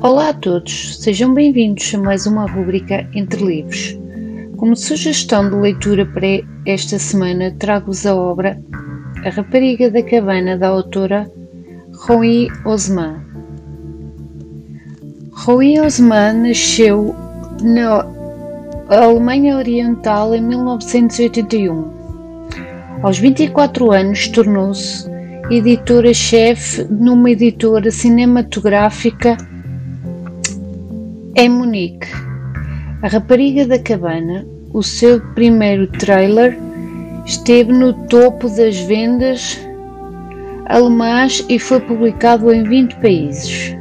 Olá a todos, sejam bem-vindos a mais uma rubrica Entre Livros. Como sugestão de leitura para esta semana, trago-vos a obra A Rapariga da Cabana, da autora Rui Osman. Rui Osman nasceu na Alemanha Oriental em 1981. Aos 24 anos tornou-se editora-chefe numa editora cinematográfica em Munique. A Rapariga da Cabana, o seu primeiro trailer, esteve no topo das vendas alemãs e foi publicado em 20 países.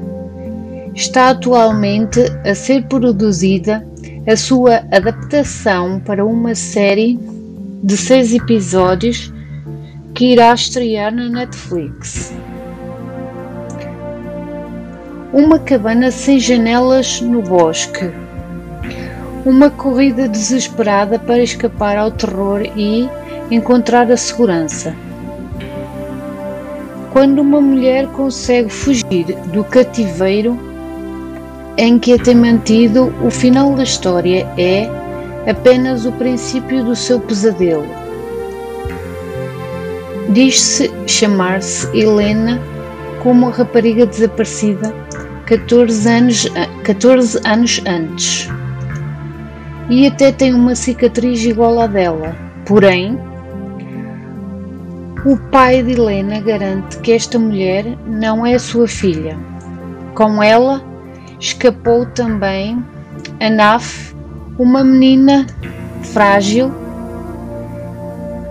Está atualmente a ser produzida a sua adaptação para uma série de seis episódios que irá estrear na Netflix. Uma cabana sem janelas no bosque. Uma corrida desesperada para escapar ao terror e encontrar a segurança. Quando uma mulher consegue fugir do cativeiro em que a tem mantido, o final da história é apenas o princípio do seu pesadelo. Diz-se chamar-se Helena como a rapariga desaparecida 14 anos, 14 anos antes. E até tem uma cicatriz igual à dela. Porém, o pai de Helena garante que esta mulher não é sua filha. Com ela escapou também a Naf, uma menina frágil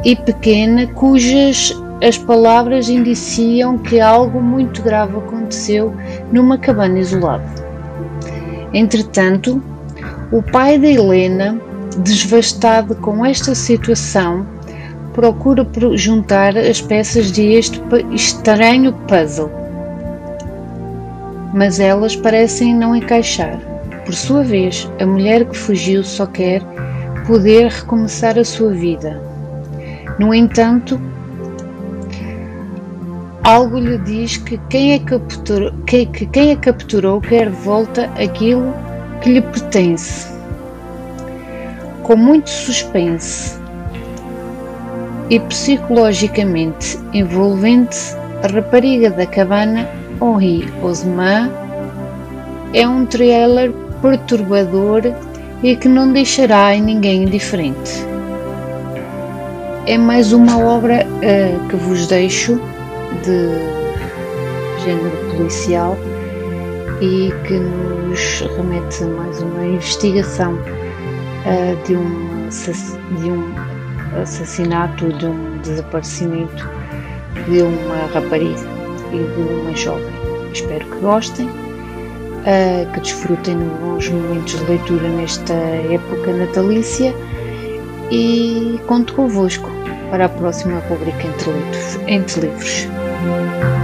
e pequena cujas as palavras indiciam que algo muito grave aconteceu numa cabana isolada. Entretanto, o pai da Helena, desvastado com esta situação, procura juntar as peças de este estranho puzzle. Mas elas parecem não encaixar. Por sua vez, a mulher que fugiu só quer poder recomeçar a sua vida. No entanto, Algo lhe diz que quem a capturou, que, que quem a capturou quer de volta aquilo que lhe pertence. Com muito suspense e psicologicamente envolvente, a rapariga da cabana, Henri Osman, é um trailer perturbador e que não deixará ninguém indiferente. É mais uma obra uh, que vos deixo de género policial e que nos remete a mais uma investigação uh, de, um de um assassinato, de um desaparecimento de uma rapariga e de uma jovem. Espero que gostem, uh, que desfrutem nos momentos de leitura nesta época natalícia e conto convosco para a próxima rubrica entre livros. Entre livros.